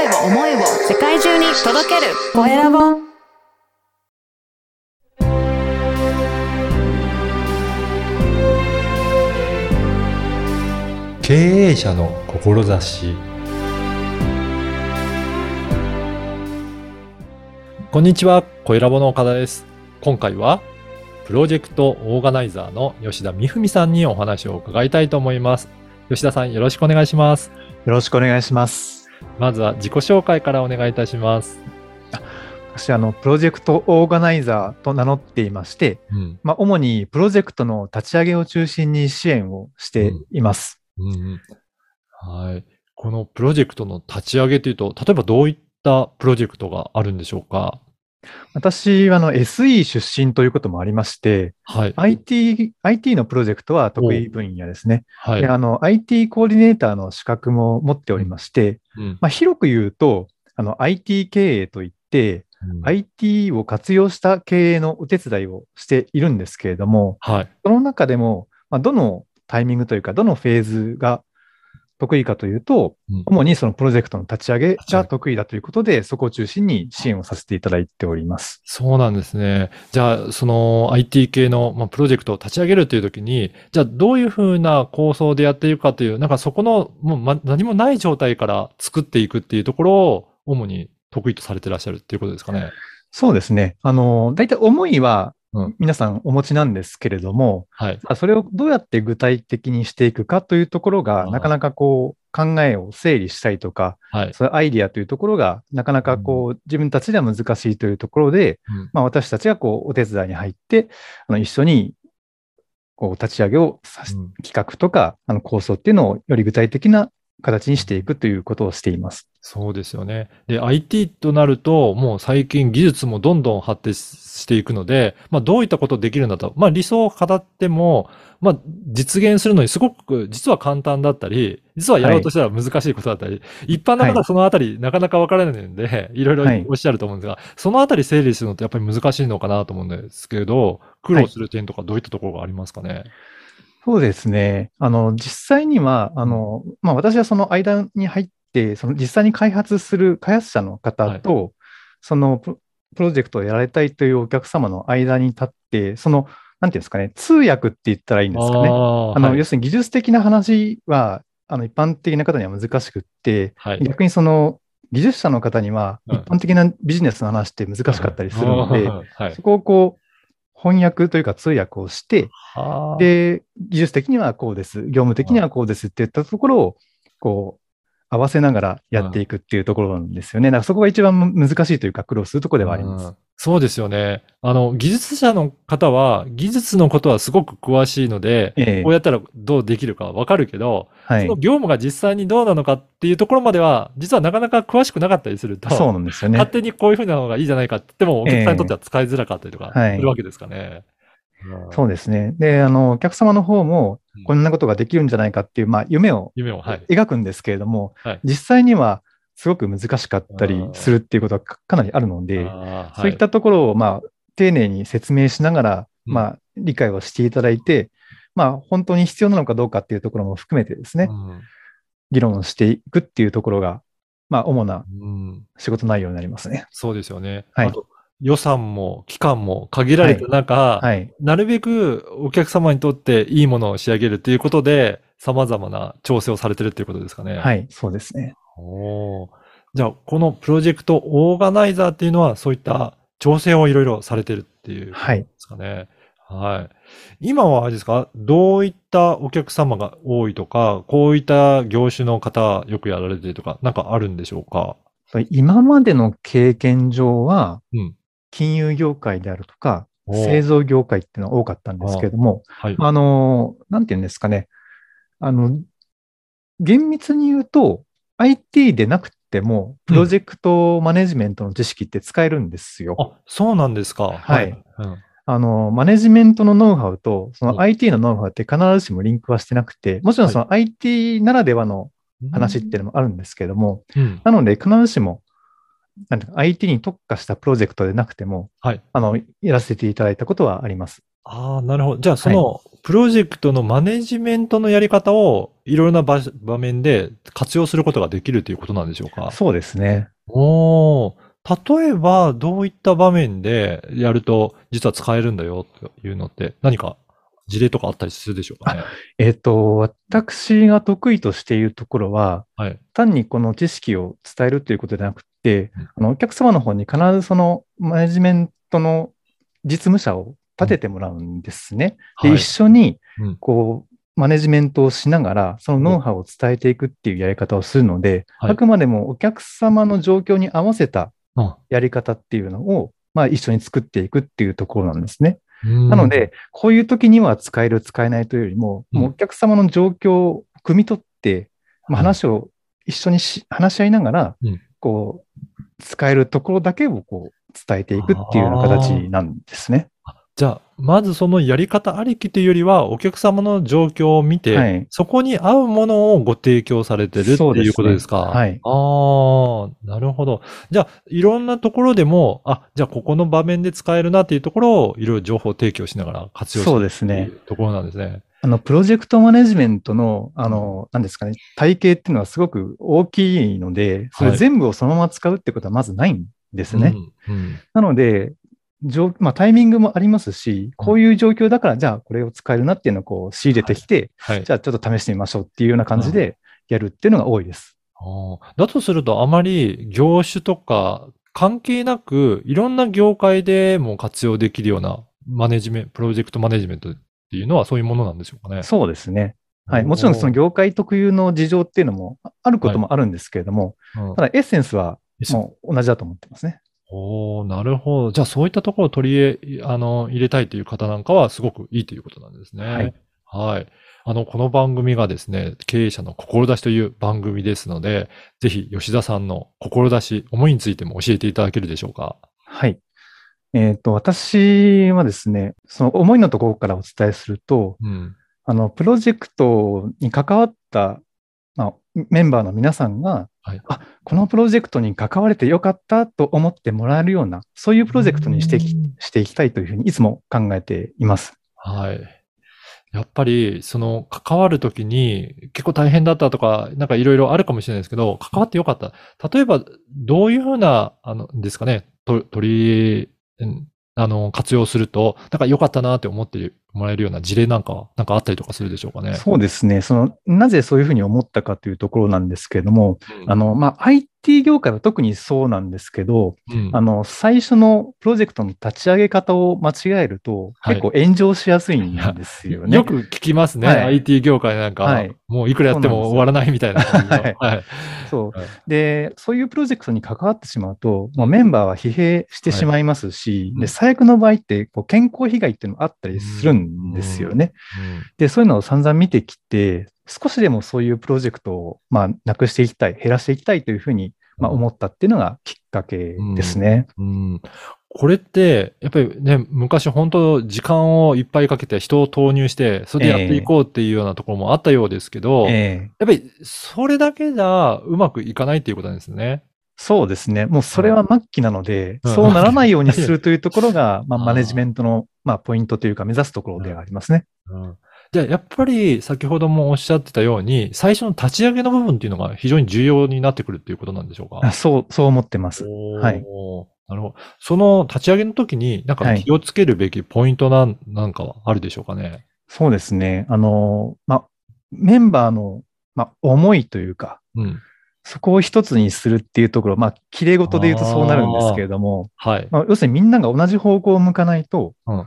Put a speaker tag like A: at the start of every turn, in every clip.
A: 声を、思いを世界中に届けるコエラボ。
B: 経営者の志こんにちは、コエラボの岡田です。今回は、プロジェクトオーガナイザーの吉田美文さんにお話を伺いたいと思います。吉田さん、よろしくお願いします。
C: よろしくお願いします。
B: まずは自己紹介からお願いいたします。
C: 私、あの、プロジェクトオーガナイザーと名乗っていまして、
B: うん。
C: まあ、主にプロジェクトの立ち上げを中心に支援をしています。
B: うんうん、はい。このプロジェクトの立ち上げというと、例えばどういったプロジェクトがあるんでしょうか？
C: 私は、あの、SE 出身ということもありまして、
B: はい。
C: IT、IT のプロジェクトは得意分野ですね。
B: はい
C: で。あの、IT コーディネーターの資格も持っておりまして、
B: うん
C: まあ、広く言うと、あの、IT 経営といって、
B: うん
C: IT を活用した経営のお手伝いをしているんですけれども、
B: はい。
C: その中でも、まあ、どのタイミングというか、どのフェーズが得意かというと、
B: うん
C: 主にそのプロジェクトの立ち上げが得意だということで、そこを中心に支援をさせていただいております。
B: そうなんですね。じゃあ、その IT 系の、まあ、プロジェクトを立ち上げるというときに、じゃあどういうふうな構想でやっていくかという、なんかそこのもう、ま、何もない状態から作っていくっていうところを主に得意とされてらっしゃるっていうことですかね。
C: そうですね。あの、大体思いは
B: うん
C: 皆さんお持ちなんですけれども、
B: はい。
C: まあそれをどうやって具体的にしていくかというところ
B: あ
C: が、
B: ー
C: なかなかこう考えを整理したりとか、
B: はい。
C: そういうアイディアというところが、なかなかこう自分たちでは難しいというところで、
B: うん。
C: まあ、私たちがこうお手伝いに入って、あの一緒にこう立ち上げをさし、
B: うん。
C: 企画とかあの構想っていうのをより具体的な形にしていくということをしています。
B: そうですよね。で、IT となると、もう最近技術もどんどん発展していくので、まあどういったことできるんだと。まあ理想を語っても、まあ実現するのにすごく実は簡単だったり、実はやろうとしたら難しいことだったり、一般の方はそのあたりなかなかわからないんで、いろいろ
C: はい
B: おっしゃると思うんですが、そのあたり整理するのってやっぱり難しいのかなと思うんですけど、苦労する点とかどういったところがありますかね？
C: そうですね。あの、実際には、あの、まあ、私はその間に入って、その実際に開発する開発者の方と、そのププロジェクトをやられたいというお客様の間に立って、その、なんていうんですかね、通訳って言ったらいいんですかね。
B: あ
C: あの、
B: はい
C: 要するに技術的な話は、あの、一般的な方には難しくって、
B: はい。
C: 逆にその、技術者の方には、
B: うん
C: 一般的なビジネスの話って難しかったりするので、
B: はい
C: そ。こをこう、翻訳というか通訳をして、
B: はあ
C: で、技術的にはこうです、業務的にはこうですっていったところを、こう、合わせながらやっていくっていうところなんですよね。だからそこが一番む難しいというか苦労するところではあります。
B: うんそうですよね。あの、技術者の方は、技術のことはすごく詳しいので、
C: ええ
B: こうやったらどうできるかわかるけど、
C: はい
B: その。業務が実際にどうなのかっていうところまでは、実はなかなか詳しくなかったりすると、
C: そうなんですよね。
B: 勝手にこういうふうなのがいいじゃないかって言っても、お客さんにとっては使いづらかったりとか
C: はい
B: するわけですかね。うん
C: そうですね。で、あの、お客様の方も
B: うん、
C: こんなことができるんじゃないかっていう、まあ、夢を
B: 夢を、はい。
C: 描くんですけれども、
B: はい。
C: 実際にはすごく難しかったりするっていうことがかかなりあるので、そういったところを、まあ、丁寧に説明しながら、
B: うん。
C: まあ、理解をしていただいて、まあ、本当に必要なのかどうかっていうところも含めてですね、
B: はい
C: 議論していくっていうところが、まあ、主な
B: うんうん。
C: 仕事内容になりますね。
B: そうですよね。
C: はい。
B: あと、予算も期間も限られた中、
C: はい。
B: なるべくお客様にとっていいものを仕上げるということで、様々な調整をされてるっていうことですかね。。
C: はいい、そうですね。
B: おーじゃあ、このプロジェクトオーガナイザーっていうのは、そういった調整をいろいろされてるっていうこと
C: はい
B: ですかね。はい。今はあれですか？どういったお客様が多いとか、こういった業種の方よくやられてるとか、なんかあるんでしょうか？
C: 今までの経験上は、
B: うん。
C: 金融業界であるとか、製造業界っていうのが多かったんですけれども、
B: はい。
C: あの、なんていうんですかね。あの、厳密に言うと、IT でなくても、プロジェクトマネジメントの知識って使えるんですよ。
B: あ、そうなんですか。
C: はい
B: うん
C: あの、マネジメントのノウハウと、そ
B: うん
C: の IT のノウハウって必ずしもリンクはしてなくて、もちろんその IT ならではの話っていうのもあるんですけれども、
B: うん。
C: なので必ずしも、なんていうか IT に特化したプロジェクトでなくても、
B: はい。
C: あの、やらせていただいたことはあります。
B: ああ、なるほど。じゃあ、そのプロジェクトのマネジメントのやり方をいろいろな場場面で活用することができるということなんでしょうか？
C: そうですね。
B: おー例えば、どういった場面でやると、実は使えるんだよというのって、何か事例とかあったりするでしょうかね？
C: えっ、と、私が得意としているところは、
B: はい。
C: 単にこの知識を伝えるということではなくて
B: うん、
C: あのお客様の方に必ずそのマネジメントの実務者を立ててもらうんですね。で、
B: はい
C: 一緒に
B: うん、
C: こう、マネジメントをしながら、そのノウハウを伝えていくっていうやり方をするので、
B: はい
C: あくまでもお客様の状況に合わせた
B: あ
C: やり方っていうのを、まあ一緒に作っていくっていうところなんですね。
B: な
C: なの、で、こういう時には使える、使えないというよりも、
B: うん。
C: もうお客様の状況を汲み取って、まあ、
B: はい
C: 話を一緒にし話し合いながら、
B: うん。
C: こう、使えるところだけをこう伝えていくっていうような形なんですね。
B: じゃあ、まずそのやり方ありきというよりは、お客様の状況を見て、
C: はい
B: そこに合うものをご提供されてるっていうことですか？
C: はい
B: ああ、なるほど。じゃあ、いろんなところでも、あ、じゃあここの場面で使えるなっていうところを、いろいろ情報提供しながら活用して
C: そうですね
B: ところなんですね。
C: あの、プロジェクトマネジメントの、あの、何ですかね、体系っていうのはすごく大きいので、それ
B: はい
C: 全部をそのまま使うってことはまずないんですね。
B: うん。うん
C: なので、状まあ、タイミングもありますし、こういう状況だから、じゃあこれを使えるなっていうのをこう仕入れてきて、
B: はい。
C: じゃあちょっと試してみましょうっていうような感じでやるっていうのが多いです。
B: あーだとすると、あまり業種とか関係なく、いろんな業界でも活用できるようなマネジメント、プロジェクトマネジメントっていうのはそういうものなんでしょうかね。
C: そうですね。はい。もちろんその業界特有の事情っていうのもあることもあるんですけれども、
B: うん
C: ただエッセンスはもう同じだと思ってますね。
B: おーなるほど。じゃあそういったところを取り入れ、あの、入れたいという方なんかはすごくいいということなんですね。
C: はい。
B: はい。あの、この番組がですね、経営者の志という番組ですので、ぜひ吉田さんの志、思いについても教えていただけるでしょうか？
C: はい。えっ、と、私はですね、その思いのところからお伝えすると、
B: うん。
C: あの、プロジェクトに関わった、まあ、メンバーの皆さんが、
B: はい
C: あ、このプロジェクトに関われてよかったと思ってもらえるような、そういうプロジェクトにしてしていきたいというふうにいつも考えています。
B: はい。やっぱり、その、関わるときに、結構大変だったとか、なんかいろいろあるかもしれないですけど、関わってよかった。例えば、どういうふうな、あの、ですかね、と取り、うんあの、活用すると、なんか良かったなって思ってもらえるような事例なんかは、なんかあったりとかするでしょうかね。
C: そうですね。その、なぜそういうふうに思ったかというところなんですけれども、
B: うん
C: あの、まあ、IT 業界は特にそうなんですけど、
B: うん
C: あの、最初のプロジェクトの立ち上げ方を間違えると、
B: はい
C: 結構炎上しやすいんですよね。
B: よく聞きますね。
C: はい
B: IT 業界なんか、
C: はい
B: もういくらやっても終わらないみたいな感じの。
C: はい
B: はい。
C: そう
B: はい。
C: で、そういうプロジェクトに関わってしまうと、もうメンバーは疲弊してしまいますし、
B: うん
C: で、最悪の場合って、こう健康被害っていうのもあったりするんですん。ですよね。で、そういうのを散々見てきて、少しでもそういうプロジェクトを、まあ、なくしていきたい、減らしていきたいというふうに、まあ、思ったっていうのがきっかけですね。
B: うん。これって、やっぱりね、昔本当時間をいっぱいかけて人を投入して、それでやっていこうっていうようなところもあったようですけど、
C: ええ
B: やっぱりそれだけじゃうまくいかないっていうことなん。ですね。
C: そうですね。もうそれは末期なので、
B: うん
C: そうならないようにするというところが、まあ、マネジメントの、まあ、ポイントというか、目指すところではありますね。
B: うんじゃあ、やっぱり先ほどもおっしゃってたように、最初の立ち上げの部分っていうのが非常に重要になってくるっていうことなんでしょうか？
C: あそう、そう思ってます。はい
B: なるほど。その立ち上げの時に、なんか
C: はい
B: 気をつけるべきポイントなん、なんかはあるでしょうかね？
C: そうですね。あの、まあ、メンバーの、まあ、思いというか、
B: うん。
C: そこを一つにするっていうところ、まあ、綺麗事で言うとそうなるんですけれども、
B: はい。
C: まあ、要するにみんなが同じ方向を向かないと、
B: うん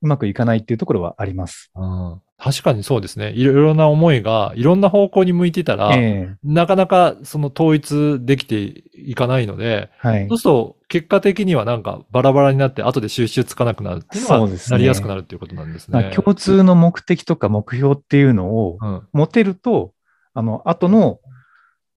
C: うまくいかないっていうところはあります。
B: うん確かにそうですね。いろいろな思いがいろんな方向に向いてたら、
C: ええ
B: なかなかその統一できていかないので、
C: はい
B: そう。すると結果的にはなんかバラバラになって後で収集つかなくなるっていうのは
C: そうですね
B: なりやすくなるっていうことなんですね。
C: だから共通の目的とか目標っていうのを
B: うん。
C: 持てると、あの、後の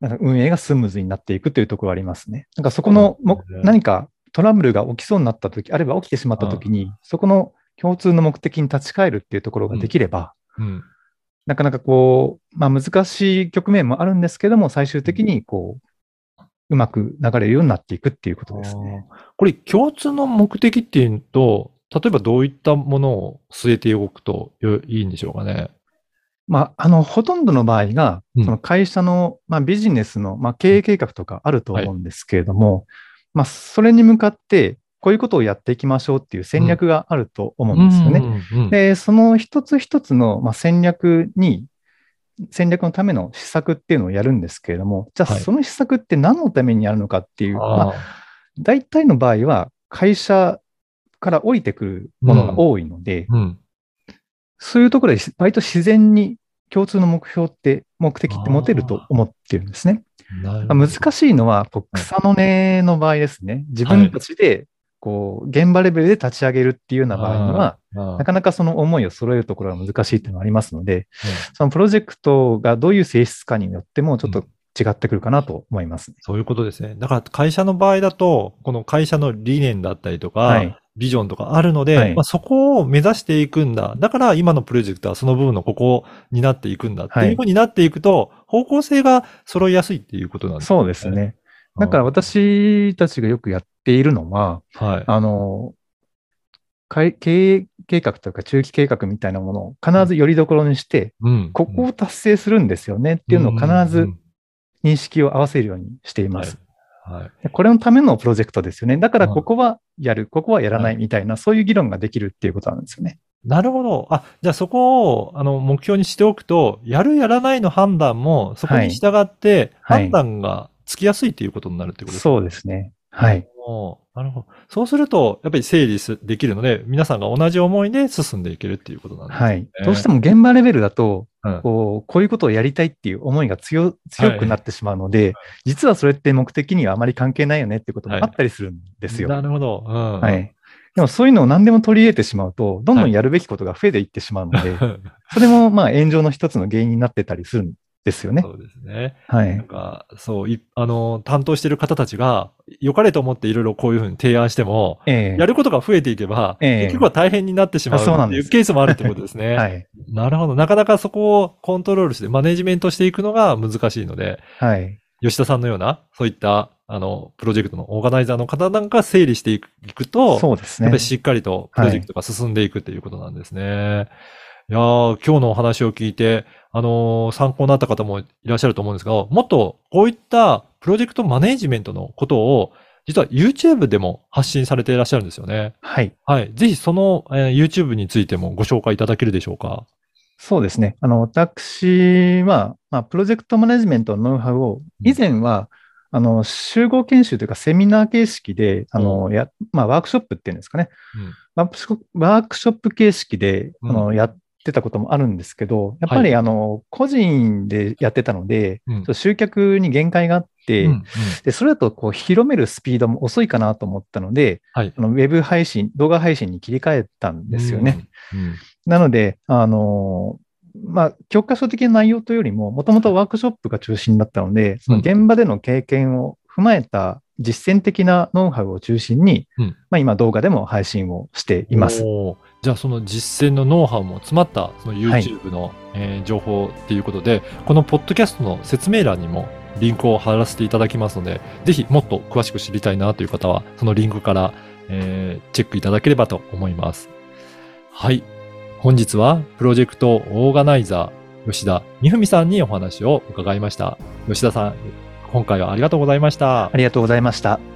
C: なんか運営がスムーズになっていくというところはありますね。なんかそこのも
B: そうですね
C: 何かトラブルが起きそうになったとき、あるいは起きてしまったときに、そこの共通の目的に立ち返るっていうところができれば、
B: うん。
C: なかなかこう、まあ難しい局面もあるんですけども、最終的にこう、うまく流れるようになっていくっていうことですね。
B: これ共通の目的っていうと、例えばどういったものを据えておくとよいいんでしょうかね。
C: まあ、あの、ほとんどの場合が、
B: うん。
C: その会社の、まあ、ビジネスの、まあ、経営計画とかあると思うんですけれども、まあ、それに向かって、こういうことをやっていきましょうっていう戦略があると思うんですよね。
B: うんうん
C: で、その一つ一つの、まあ、戦略に、戦略のための施策っていうのをやるんですけれども、じゃあ
B: はい。
C: その施策って何のためにやるのかっていう、まあ、
B: あ
C: 大体の場合は会社から降りてくるものが多いので、
B: ーうん。
C: そういうところで割と自然に共通の目標って、目的って持てると思ってるんですね。難しいのは、草の根の場合ですね。自分たちで、こう、現場レベルで立ち上げるっていうような場合には、なかなかその思いを揃えるところが難しいっていうのがありますので、
B: うん
C: そのプロジェクトがどういう性質かによってもちょっと違ってくるかなと思いますね。
B: そういうことですね。だから会社の場合だと、この会社の理念だったりとか、
C: はい
B: ビジョンとかあるので、
C: はい
B: まあ、そこを目指していくんだ。だから今のプロジェクトはその部分のここになっていくんだっていうふうになっていくと、方向性が揃いやすいっていうことなんですね。
C: そうですね。だから私たちがよくやっているのは、
B: はい。
C: あの、経営計画とか中期計画みたいなものを必ずよりどころにして、
B: うん。
C: ここを達成するんですよねっていうのを必ず認識を合わせるようにしています。
B: はい。
C: でこれのためのプロジェクトですよね。だから
B: うん
C: ここはやる、ここはやらな
B: はい
C: いみたいな、そういう議論ができるっていうことなんですよね。
B: なるほど。あ、じゃあそこを、あの、目標にしておくと、やるやらないの判断も、そこに従って、
C: はい
B: 判断がつきやすいっていうことになるってことですか？
C: そうですね。はい。
B: なるほど。そうすると、やっぱり整理すできるので、皆さんが同じ思いで進んでいけるっていうことなんですね。
C: はい。どうしても現場レベルだと、
B: うん
C: こう、こういうことをやりたいっていう思いが強強くなってしまうので、実はそれって目的にはあまり関係ないよねっていうこともあったりするんですよ。
B: なるほど。うん。
C: はい。でもそういうのを何でも取り入れてしまうと、どんどんやるべきことが増えていってしまうので、それもまあ炎上の一つの原因になってたりするんですよね。
B: そうですね。
C: はい
B: なん。か、そう、いあの、担当している方たちが、良かれと思っていろいろこういうふうに提案しても、
C: ええ
B: やることが増えていけば、
C: ええ
B: 結局は大変になってしまう
C: あそうなんです
B: っていうケースもあるってことですね。
C: はい。
B: なるほど。なかなかそこをコントロールして、マネジメントしていくのが難しいので、
C: はい。
B: 吉田さんのような、そういった、あの、プロジェクトのオーガナイザーの方なんか整理していくと、
C: そうですね
B: やっぱり。しっかりとプロジェクトが進んでいくっていうことなんですね。い、やー今日のお話を聞いて、あのー参考になった方もいらっしゃると思うんですが、もっとこういったプロジェクトマネジメントのことを、実は YouTube でも発信されていらっしゃるんですよね。
C: はい。
B: はい。ぜひその、えー YouTube についてもご紹介いただけるでしょうか？
C: そうですね。あの、私は、まあ、プロジェクトマネジメントのノウハウを、以前は、あの、集合研修というかセミナー形式で、あの、や、まあ、ワークショップっていうんですかね。
B: うん
C: ワークショップ形式で、あ
B: うん
C: の、やってたこともあるんですけど、やっぱり、あの、個人でやってたので、
B: うん
C: 集客に限界があって、
B: うんうん
C: で、それだと、こう、広めるスピードも遅いかなと思ったので、
B: はい。
C: あのウェブ配信、動画配信に切り替えたんですよね。
B: うん。うん
C: なので、あのまあ、教科書的な内容というよりも、もともとワークショップが中心だったので、その現場での経験を踏まえた実践的なノウハウを中心に、
B: うん
C: まあ、今動画でも配信をしています。
B: じゃあその実践のノウハウも詰まったその YouTube の、えー情報っていうことで、このポッドキャストの説明欄にもリンクを貼らせていただきますので、ぜひもっと詳しく知りたいなという方は、そのリンクから、えーチェックいただければと思います。はい。本日はプロジェクトオーガナイザー吉田美文さんにお話を伺いました。吉田さん、今回はありがとうございました
C: あ。りがとうございました。